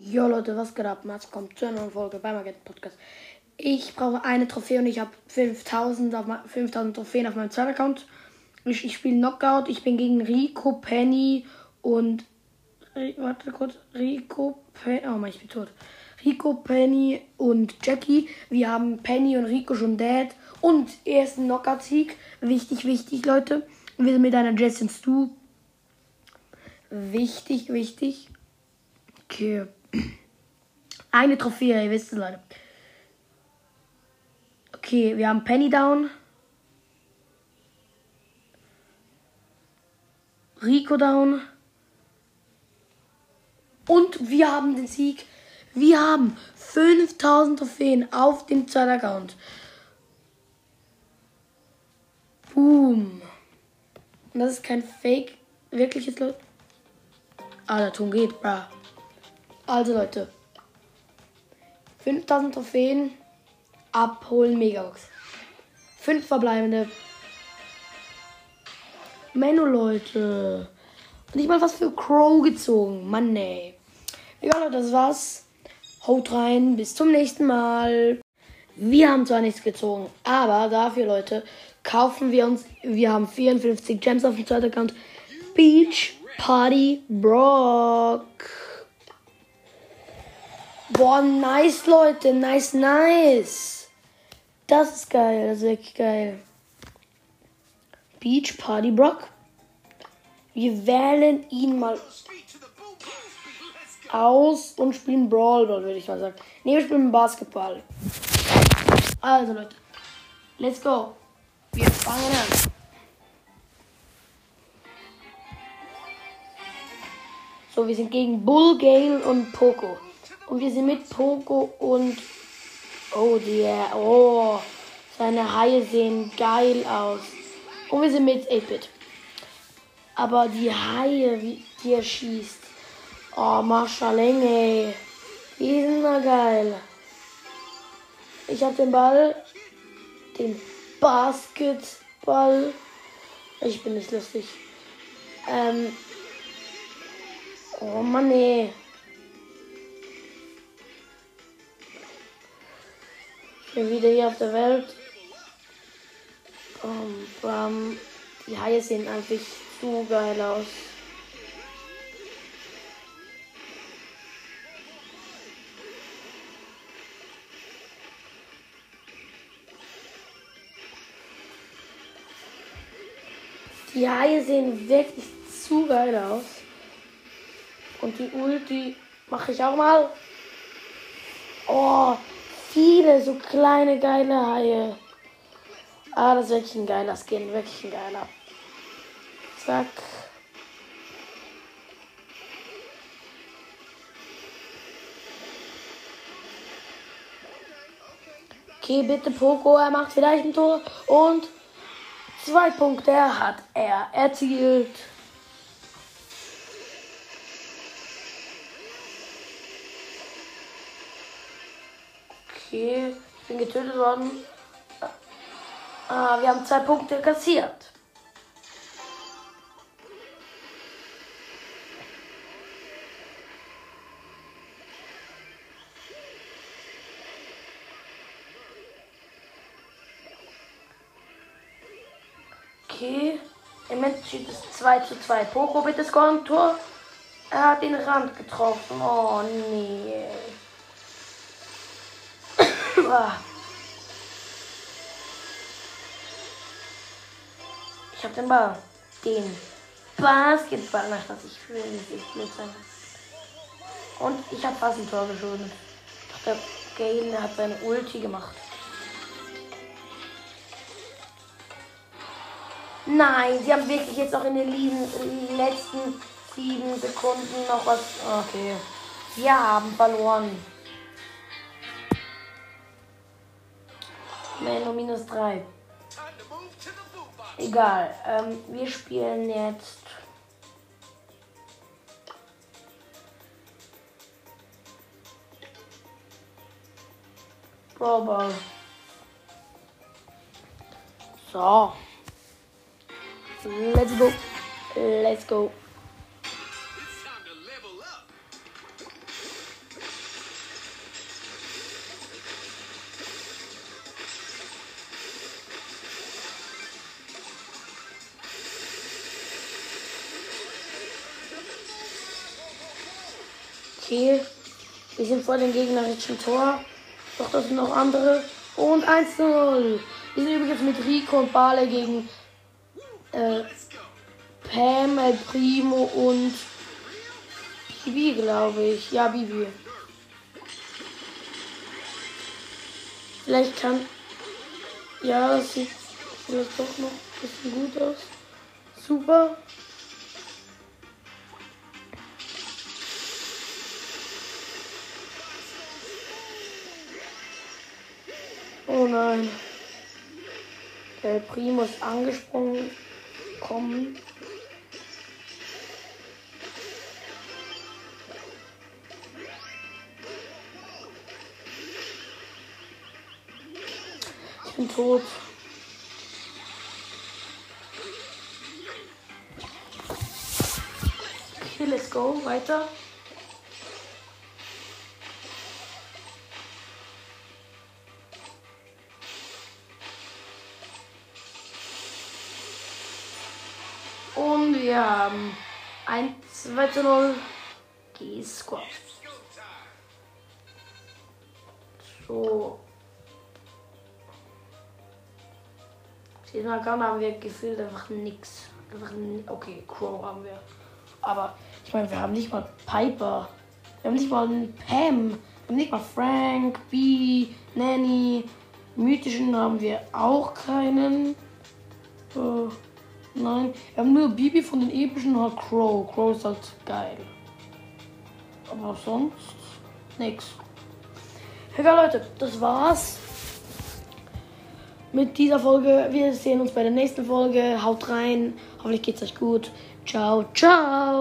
Jo Leute, was geht ab? Mats kommt zu einer neuen Folge beim Agent Podcast. Ich brauche eine Trophäe und ich habe 5000, auf mein- 5000 Trophäen auf meinem zweiten Account. Ich, ich spiele Knockout. Ich bin gegen Rico, Penny und. Warte kurz. Rico, Penny. Oh Mann, ich bin tot. Rico, Penny und Jackie. Wir haben Penny und Rico schon dead. Und ersten Knockout-Sieg. Wichtig, wichtig, Leute. Wir sind mit einer und Stu. Wichtig, wichtig. Okay. Eine Trophäe, ihr wisst es, Leute. Okay, wir haben Penny down. Rico down. Und wir haben den Sieg. Wir haben 5000 Trophäen auf dem zweiten Account. Boom. Und das ist kein Fake. Wirkliches Leute. Ah, der Ton geht, bra. Also Leute. 5000 Trophäen. Abholen Megabox. 5 verbleibende. Menno, Leute. Und ich mal was für Crow gezogen. Mann, ey. Egal, Leute, das war's. Haut rein. Bis zum nächsten Mal. Wir haben zwar nichts gezogen, aber dafür, Leute, kaufen wir uns. Wir haben 54 Gems auf dem zweiten Account. Beach Party Brock. Boah, nice, Leute. Nice, nice. Das ist geil. Das ist wirklich geil. Beach Party Brock. Wir wählen ihn mal aus und spielen Brawl Ball, würde ich mal sagen. Ne, wir spielen Basketball. Also, Leute. Let's go. Wir fangen an. So, wir sind gegen Bull, Gale und Poco. Und wir sind mit Poco und. Oh, der. Oh. Seine Haie sehen geil aus. Und wir sind mit 8-Bit. Aber die Haie, wie die er schießt. Oh, Marshalling, ey. Die sind da geil. Ich hab den Ball. Den Basketball. Ich bin nicht lustig. Ähm. Oh Mann, ey. Bin wieder hier auf der Welt. Um, bam. Die Haie sehen einfach zu geil aus. Die Haie sehen wirklich zu geil aus. Und die Ulti mache ich auch mal. Oh, viele so kleine geile Haie. Ah, das ist wirklich ein geiler Skin, wirklich ein geiler. Zack. Okay, bitte Poco, er macht vielleicht ein Tor. Und zwei Punkte hat er erzielt. Okay, ich bin getötet worden. Ah, wir haben zwei Punkte kassiert. Okay, im Moment steht es 2 zu 2. Poco bitte scoren Tor. Er hat den Rand getroffen. Oh nee. Ich hab den Ball. Den Basketball. Ach, das ich will nicht ich blöd sein. Und ich hab fast ein Tor geschossen. Doch der Gale hat seine Ulti gemacht. Nein, sie haben wirklich jetzt auch in den letzten sieben Sekunden noch was. Okay. Wir haben verloren. Menno minus 3. Egal. Ähm, wir spielen jetzt. Brawl. So. Let's go. Let's go. Okay. Wir sind vor dem gegnerischen Tor. Doch das sind noch andere. Und 1-0. Wir sind übrigens mit Rico und Bale gegen äh, Pam, El Primo und Bibi, glaube ich. Ja, Bibi. Vielleicht kann. Ja, das sieht vielleicht doch noch ein bisschen gut aus. Super. Nein. Der Primo ist angesprungen. Kommen. Ich bin tot. Okay, let's go. Weiter. Wir haben 1, 2 zu 0 G-Squad. So. Diesen Account haben wir gefühlt einfach nix. Einfach okay, Crow haben wir. Aber ich meine, wir haben nicht mal Piper. Wir haben nicht mal einen Pam. Wir haben nicht mal Frank, B, Nanny. Mythischen haben wir auch keinen. Äh, nein. Wir haben nur Bibi von den epischen und halt Crow. Crow ist halt geil. Aber sonst nix. Egal Leute, das war's mit dieser Folge. Wir sehen uns bei der nächsten Folge. Haut rein. Hoffentlich geht's euch gut. Ciao, ciao.